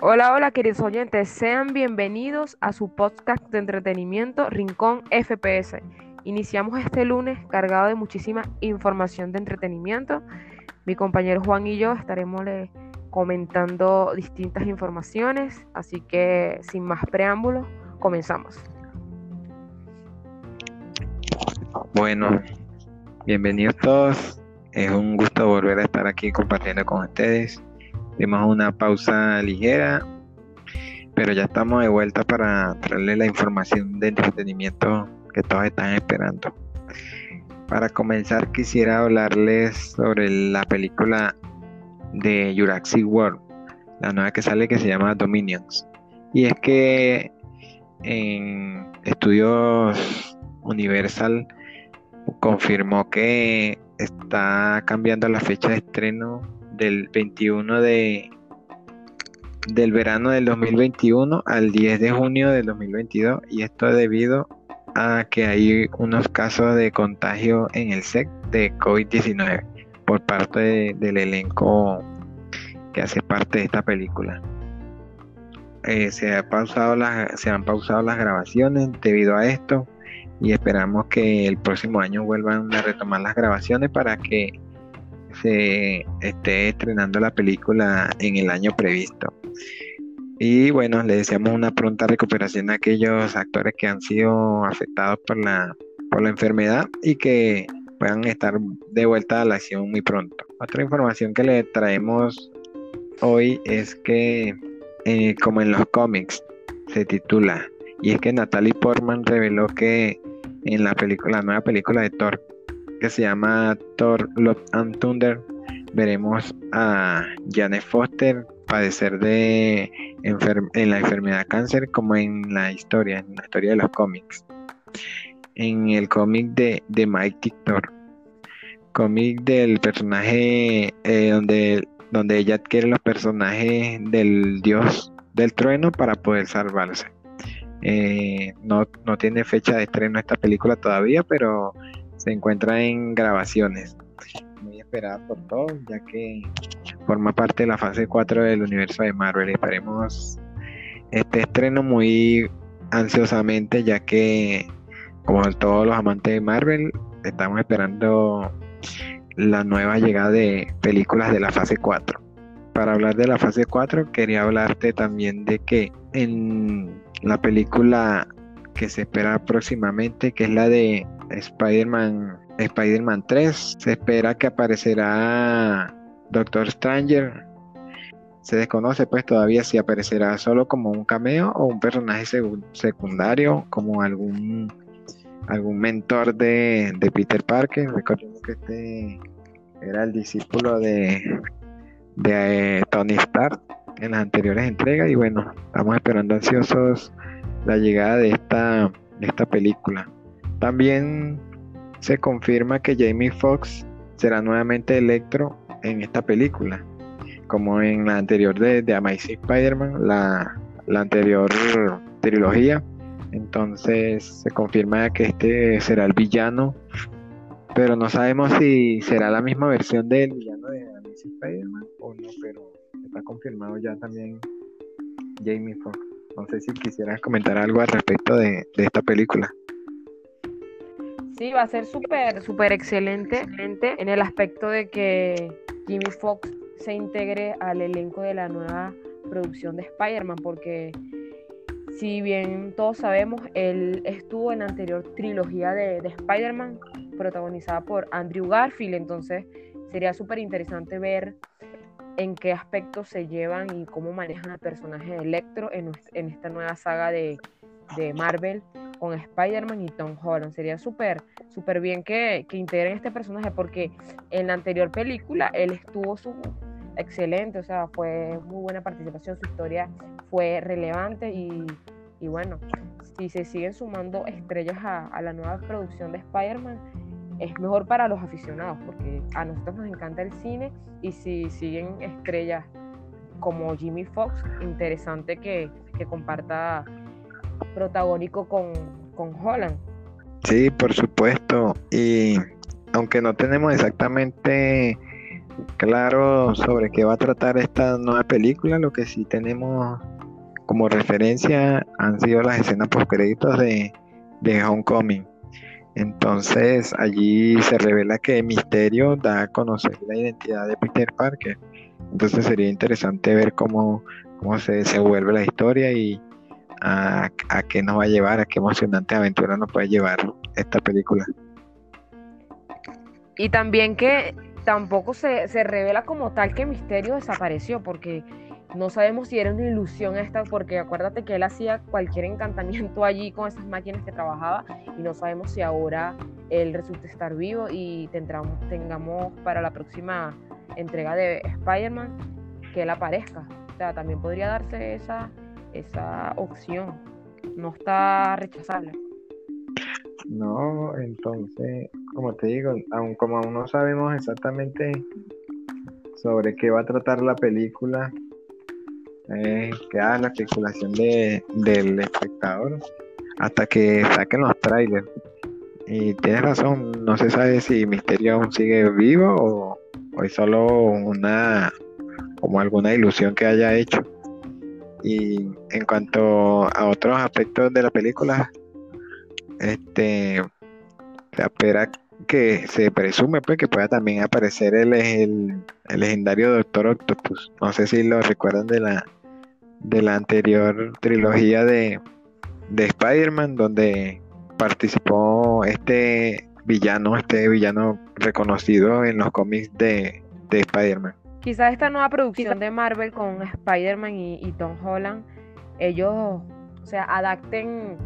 Hola, hola queridos oyentes, sean bienvenidos a su podcast de entretenimiento Rincón FPS. Iniciamos este lunes cargado de muchísima información de entretenimiento. Mi compañero Juan y yo estaremos comentando distintas informaciones, así que sin más preámbulos, comenzamos. Bueno, bienvenidos todos. Es un gusto volver a estar aquí compartiendo con ustedes. Dimos una pausa ligera, pero ya estamos de vuelta para traerles la información de entretenimiento que todos están esperando. Para comenzar quisiera hablarles sobre la película de Jurassic World, la nueva que sale que se llama Dominions. Y es que en estudios Universal confirmó que está cambiando la fecha de estreno del 21 de del verano del 2021 al 10 de junio del 2022 y esto debido a que hay unos casos de contagio en el SEC de COVID-19 por parte del elenco que hace parte de esta película. Eh, se, ha pausado se han pausado las grabaciones debido a esto y esperamos que el próximo año vuelvan a retomar las grabaciones para que se esté estrenando la película en el año previsto. Y bueno, le deseamos una pronta recuperación a aquellos actores que han sido afectados por la, por la enfermedad y que puedan estar de vuelta a la acción muy pronto. Otra información que le traemos hoy es que, eh, como en los cómics, se titula, y es que Natalie Portman reveló que en la película, la nueva película de Thor, que se llama Thor Love and Thunder, veremos a Jane Foster padecer de en la enfermedad cáncer como en la historia, en la historia de los cómics. En el cómic de, de Mike Thor, cómic del personaje eh, donde, donde ella adquiere los personajes del dios del trueno para poder salvarse. Eh, no, no tiene fecha de estreno esta película todavía, pero se encuentra en grabaciones. Muy esperada por todos, ya que forma parte de la fase 4 del universo de Marvel. Esperemos este estreno muy ansiosamente, ya que, como todos los amantes de Marvel, estamos esperando la nueva llegada de películas de la fase 4. Para hablar de la fase 4, quería hablarte también de que en la película que se espera próximamente, que es la de Spider-Man Spider-Man 3, se espera que aparecerá Doctor Stranger. Se desconoce pues todavía si aparecerá solo como un cameo o un personaje secundario, como algún algún mentor de, Peter Parker. Recordemos que este era el discípulo de, de eh, Tony Stark en las anteriores entregas y bueno, estamos esperando ansiosos la llegada de esta, de esta película. También se confirma que Jamie Foxx será nuevamente Electro en esta película, como en la anterior de, de Amazing Spider-Man, la, la anterior trilogía. Entonces se confirma que este será el villano, pero no sabemos si será la misma versión del villano de Amazing Spider-Man o no, pero está confirmado ya también Jamie Foxx. No sé si quisieras comentar algo al respecto de, esta película. Sí, va a ser súper, súper excelente en el aspecto de que Jimmy Fox se integre al elenco de la nueva producción de Spider-Man, porque si bien todos sabemos, él estuvo en la anterior trilogía de, de Spider-Man, protagonizada por Andrew Garfield, entonces sería súper interesante ver en qué aspectos se llevan y cómo manejan al personaje de Electro en, esta nueva saga de, Marvel con Spider-Man y Tom Holland. Sería súper súper bien que, que, integren este personaje porque en la anterior película él estuvo su excelente, o sea, fue muy buena participación, su historia fue relevante y, y bueno, si se siguen sumando estrellas a, a la nueva producción de Spider-Man, es mejor para los aficionados porque a nosotros nos encanta el cine y si siguen estrellas como Jimmy Fox, interesante que, que comparta protagónico con, con Holland. Sí, por supuesto. Y aunque no tenemos exactamente claro sobre qué va a tratar esta nueva película, lo que sí tenemos como referencia han sido las escenas post créditos de, de Homecoming. Entonces allí se revela que Misterio da a conocer la identidad de Peter Parker. Entonces sería interesante ver cómo, cómo se desenvuelve la historia y a, a qué nos va a llevar, a qué emocionante aventura nos puede llevar esta película. Y también que tampoco se, se revela como tal que Misterio desapareció, porque no sabemos si era una ilusión esta, porque acuérdate que él hacía cualquier encantamiento allí con esas máquinas que trabajaba y no sabemos si ahora él resulta estar vivo y tengamos para la próxima entrega de Spider-Man que él aparezca. O sea, también podría darse esa, esa opción. No está rechazable. No, entonces, como te digo, aun como aún no sabemos exactamente sobre qué va a tratar la película, eh, queda la especulación de, del espectador hasta que saquen los trailers. Y tienes razón, no se sabe si Misterio aún sigue vivo o, es solo una como alguna ilusión que haya hecho. Y en cuanto a otros aspectos de la película, este se espera que se presume pues que pueda también aparecer el, el, el legendario Doctor Octopus. No sé si lo recuerdan de la de la anterior trilogía de, de Spider-Man, donde participó este villano, este villano reconocido en los cómics de, de Spider-Man. Quizás esta nueva producción de Marvel con Spider-Man y, Tom Holland, ellos, o sea, adapten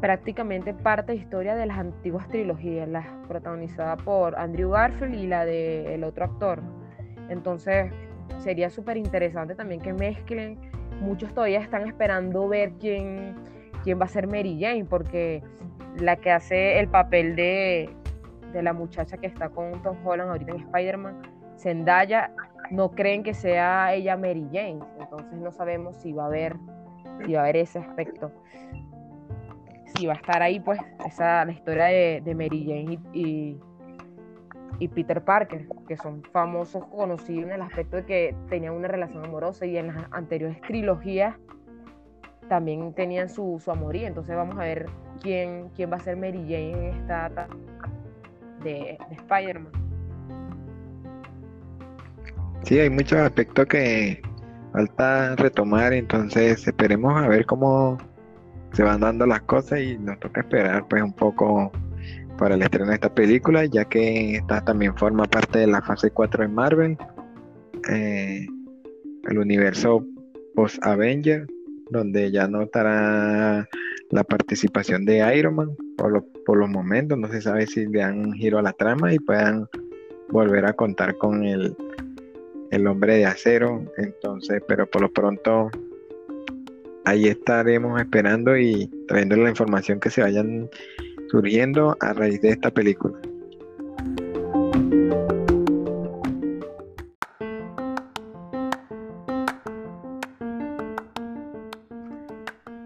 prácticamente parte de historia de las antiguas trilogías, la protagonizada por Andrew Garfield y la del otro actor. Entonces, sería súper interesante también que mezclen muchos todavía están esperando ver quién, quién va a ser Mary Jane, porque la que hace el papel de, la muchacha que está con Tom Holland ahorita en Spider-Man, Zendaya, no creen que sea ella Mary Jane. Entonces no sabemos si va a haber, si va a haber ese aspecto. Si va a estar ahí, pues, esa la historia de, Mary Jane y y Peter Parker, que son famosos, conocidos en el aspecto de que tenían una relación amorosa y en las anteriores trilogías también tenían su, su amorío. Entonces vamos a ver quién, quién va a ser Mary Jane en esta de, de Spider-Man. Sí, hay muchos aspectos que falta retomar, entonces esperemos a ver cómo se van dando las cosas y nos toca esperar pues un poco para el estreno de esta película, ya que esta también forma parte de la fase 4 de Marvel, eh, el universo post-Avenger, donde ya notará la participación de Iron Man por, por los momentos, no se sabe si le dan un giro a la trama y puedan volver a contar con el, el hombre de acero, entonces, pero por lo pronto ahí estaremos esperando y trayendo la información que se vayan surgiendo a raíz de esta película.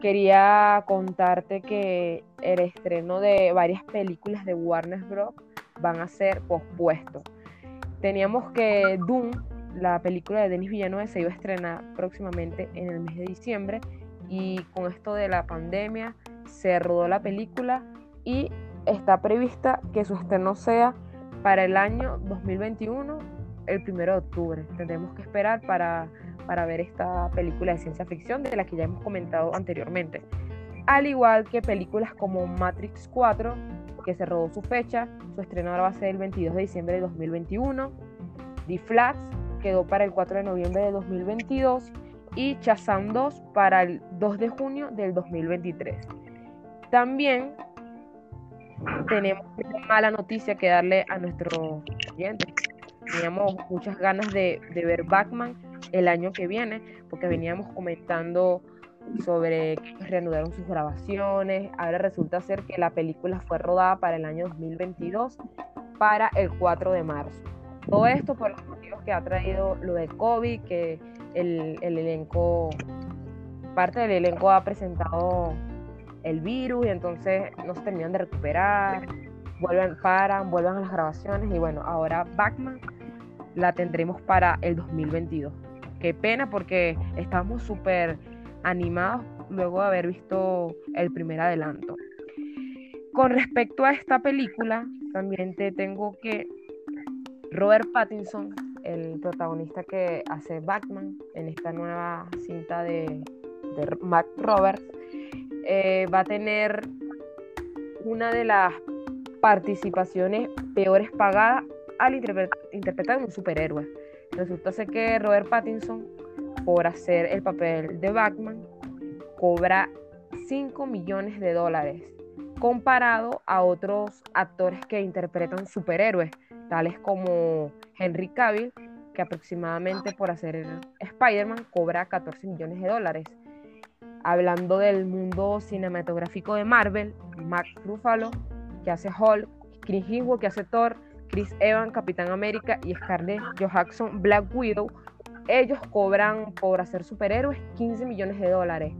Quería contarte que el estreno de varias películas de Warner Bros. van a ser pospuestos. Teníamos que Doom, la película de Denis Villeneuve, se iba a estrenar próximamente en el mes de diciembre y con esto de la pandemia se rodó la película y está prevista que su estreno sea para el año 2021, el primero de octubre. Tendremos que esperar para, para ver esta película de ciencia ficción de la que ya hemos comentado anteriormente. Al igual que películas como Matrix 4, que se rodó su fecha, su estreno ahora va a ser el 22 de diciembre de 2021. The Flash quedó para el 4 de noviembre de 2022 y Shazam 2 para el 2 de junio del 2023. También tenemos una mala noticia que darle a nuestros clientes. Teníamos muchas ganas de, ver Batman el año que viene, porque veníamos comentando sobre que reanudaron sus grabaciones. Ahora resulta ser que la película fue rodada para el año 2022, para el 4 de marzo. Todo esto por los motivos que ha traído lo de COVID, que el, el elenco, parte del elenco ha presentado el virus y entonces no se terminan de recuperar vuelven, paran, vuelvan a las grabaciones y bueno, ahora Batman la tendremos para el 2022. Qué pena porque estamos súper animados luego de haber visto el primer adelanto. Con respecto a esta película, también te tengo que Robert Pattinson, el protagonista que hace Batman en esta nueva cinta de, de Roberts, eh, va a tener una de las participaciones peores pagadas al interpretar un superhéroe. Resulta ser que Robert Pattinson, por hacer el papel de Batman, cobra 5 millones de dólares, comparado a otros actores que interpretan superhéroes, tales como Henry Cavill, que aproximadamente por hacer Spider-Man cobra 14 millones de dólares. Hablando del mundo cinematográfico de Marvel, Mark Ruffalo, que hace Hulk, Chris Hemsworth, que hace Thor, Chris Evans, Capitán América y Scarlett Johansson, Black Widow, ellos cobran por hacer superhéroes 15 millones de dólares.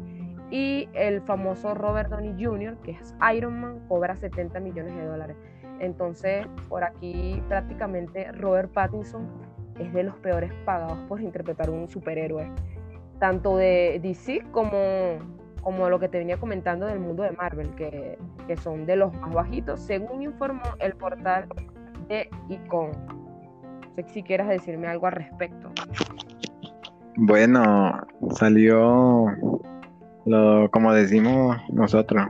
Y el famoso Robert Downey Jr., que es Iron Man, cobra 70 millones de dólares. Entonces, por aquí prácticamente Robert Pattinson es de los peores pagados por interpretar un superhéroe, tanto de DC como, como lo que te venía comentando del mundo de Marvel, que, que son de los más bajitos, según informó el portal de Icon. No sé si quieras decirme algo al respecto. Bueno, salió lo, como decimos nosotros,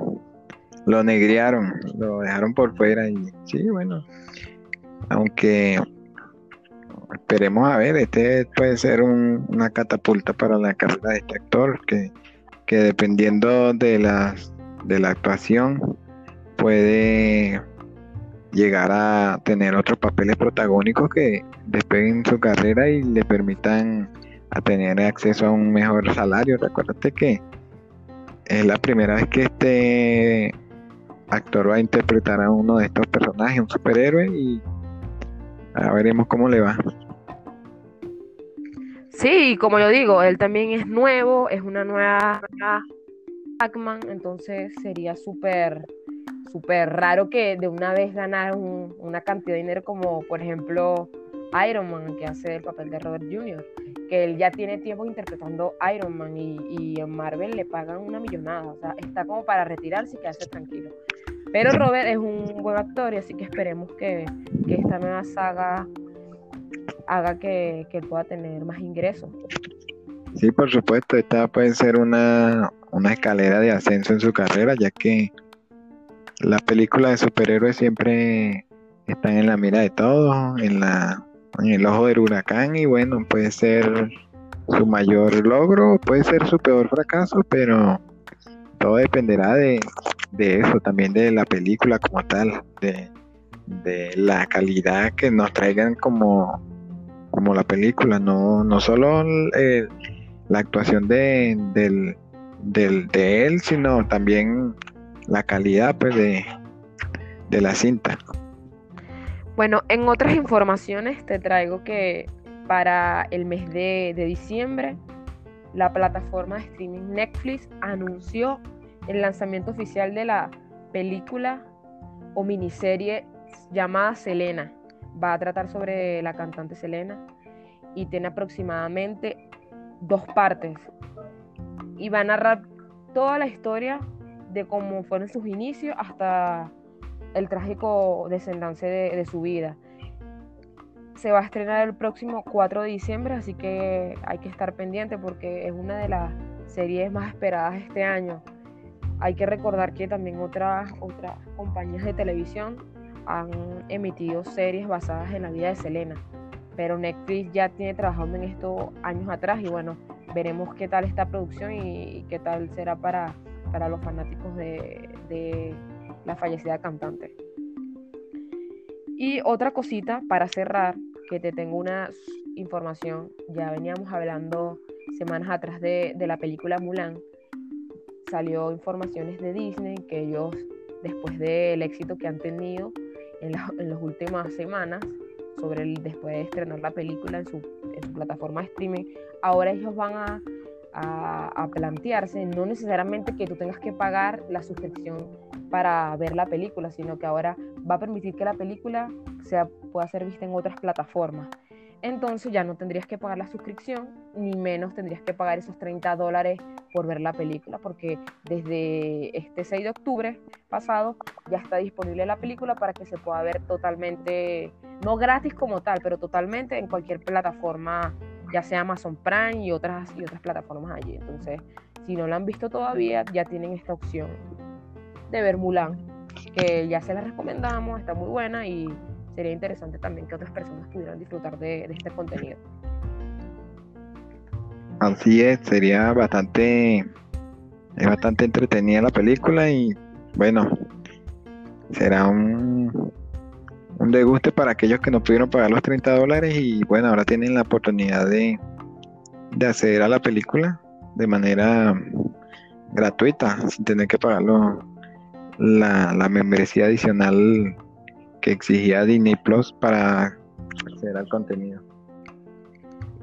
lo negriaron, lo dejaron por fuera y sí, bueno, aunque esperemos a ver, este puede ser una catapulta para la carrera de este actor que, que dependiendo de la, de la actuación puede llegar a tener otros papeles protagónicos que despeguen su carrera y le permitan a tener acceso a un mejor salario. Recuérdate que es la primera vez que este actor va a interpretar a uno de estos personajes, un superhéroe, y veremos cómo le va. Sí, como yo digo, él también es nuevo, es una nueva Pac-Man, entonces sería súper súper raro que de una vez ganar una cantidad de dinero como por ejemplo Iron Man que hace el papel de Robert Jr que él ya tiene tiempo interpretando Iron Man y, en Marvel le pagan una millonada, o sea, está como para retirarse y quedarse tranquilo. Pero Robert es un buen actor y así que esperemos que, esta nueva saga haga que, que, pueda tener más ingresos. Sí, por supuesto, esta puede ser una, una escalera de ascenso en su carrera, ya que las películas de superhéroes siempre están en la mira de todos, en la en el ojo del huracán y bueno, puede ser su mayor logro, puede ser su peor fracaso, pero todo dependerá de, eso, también de la película como tal, de, la calidad que nos traigan como, como la película, no, no solo la actuación de, del, de él, sino también la calidad pues, de, de la cinta. Bueno, en otras informaciones te traigo que para el mes de, diciembre la plataforma de streaming Netflix anunció el lanzamiento oficial de la película o miniserie llamada Selena. Va a tratar sobre la cantante Selena y tiene aproximadamente dos partes. Y va a narrar toda la historia de cómo fueron sus inicios hasta el trágico desenlace de, su vida. Se va a estrenar el próximo 4 de diciembre, así que hay que estar pendiente porque es una de las series más esperadas este año. Hay que recordar que también otras, otras compañías de televisión han emitido series basadas en la vida de Selena, pero Netflix ya tiene trabajando en esto años atrás y bueno, veremos qué tal esta producción y, qué tal será para, para los fanáticos de, de la fallecida cantante. Y otra cosita para cerrar, que te tengo una información, ya veníamos hablando semanas atrás de, la película Mulan, salió informaciones de Disney que ellos, después del éxito que han tenido en, las últimas semanas, sobre el, después de estrenar la película en su, plataforma streaming, ahora ellos van a, a, plantearse, no necesariamente que tú tengas que pagar la suscripción para ver la película, sino que ahora va a permitir que la película sea, pueda ser vista en otras plataformas. Entonces ya no tendrías que pagar la suscripción, ni menos tendrías que pagar esos 30 dólares por ver la película, porque desde este 6 de octubre pasado ya está disponible la película para que se pueda ver totalmente, no gratis como tal, pero totalmente en cualquier plataforma ya sea Amazon Prime y otras, y otras plataformas allí. Entonces, si no la han visto todavía, ya tienen esta opción de ver Mulan, que ya se la recomendamos, está muy buena y sería interesante también que otras personas pudieran disfrutar de, este contenido. Así es, sería bastante, es bastante entretenida la película y bueno, será un, un deguste para aquellos que no pudieron pagar los 30 dólares y bueno, ahora tienen la oportunidad de, de acceder a la película de manera gratuita, sin tener que pagar la, la membresía adicional que exigía Disney Plus para acceder al contenido.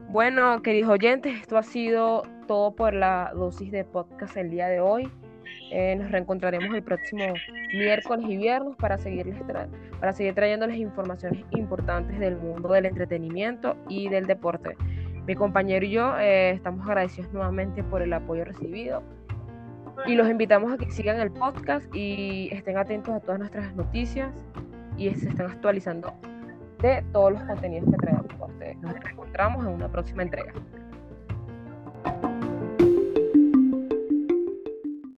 Bueno, queridos oyentes, esto ha sido todo por la dosis de podcast el día de hoy. Eh, nos reencontraremos el próximo miércoles y viernes para, seguirles para seguir trayéndoles informaciones importantes del mundo del entretenimiento y del deporte. Mi compañero y yo eh, estamos agradecidos nuevamente por el apoyo recibido y los invitamos a que sigan el podcast y estén atentos a todas nuestras noticias y se estén actualizando de todos los contenidos que traemos para ustedes. Nos reencontramos en una próxima entrega.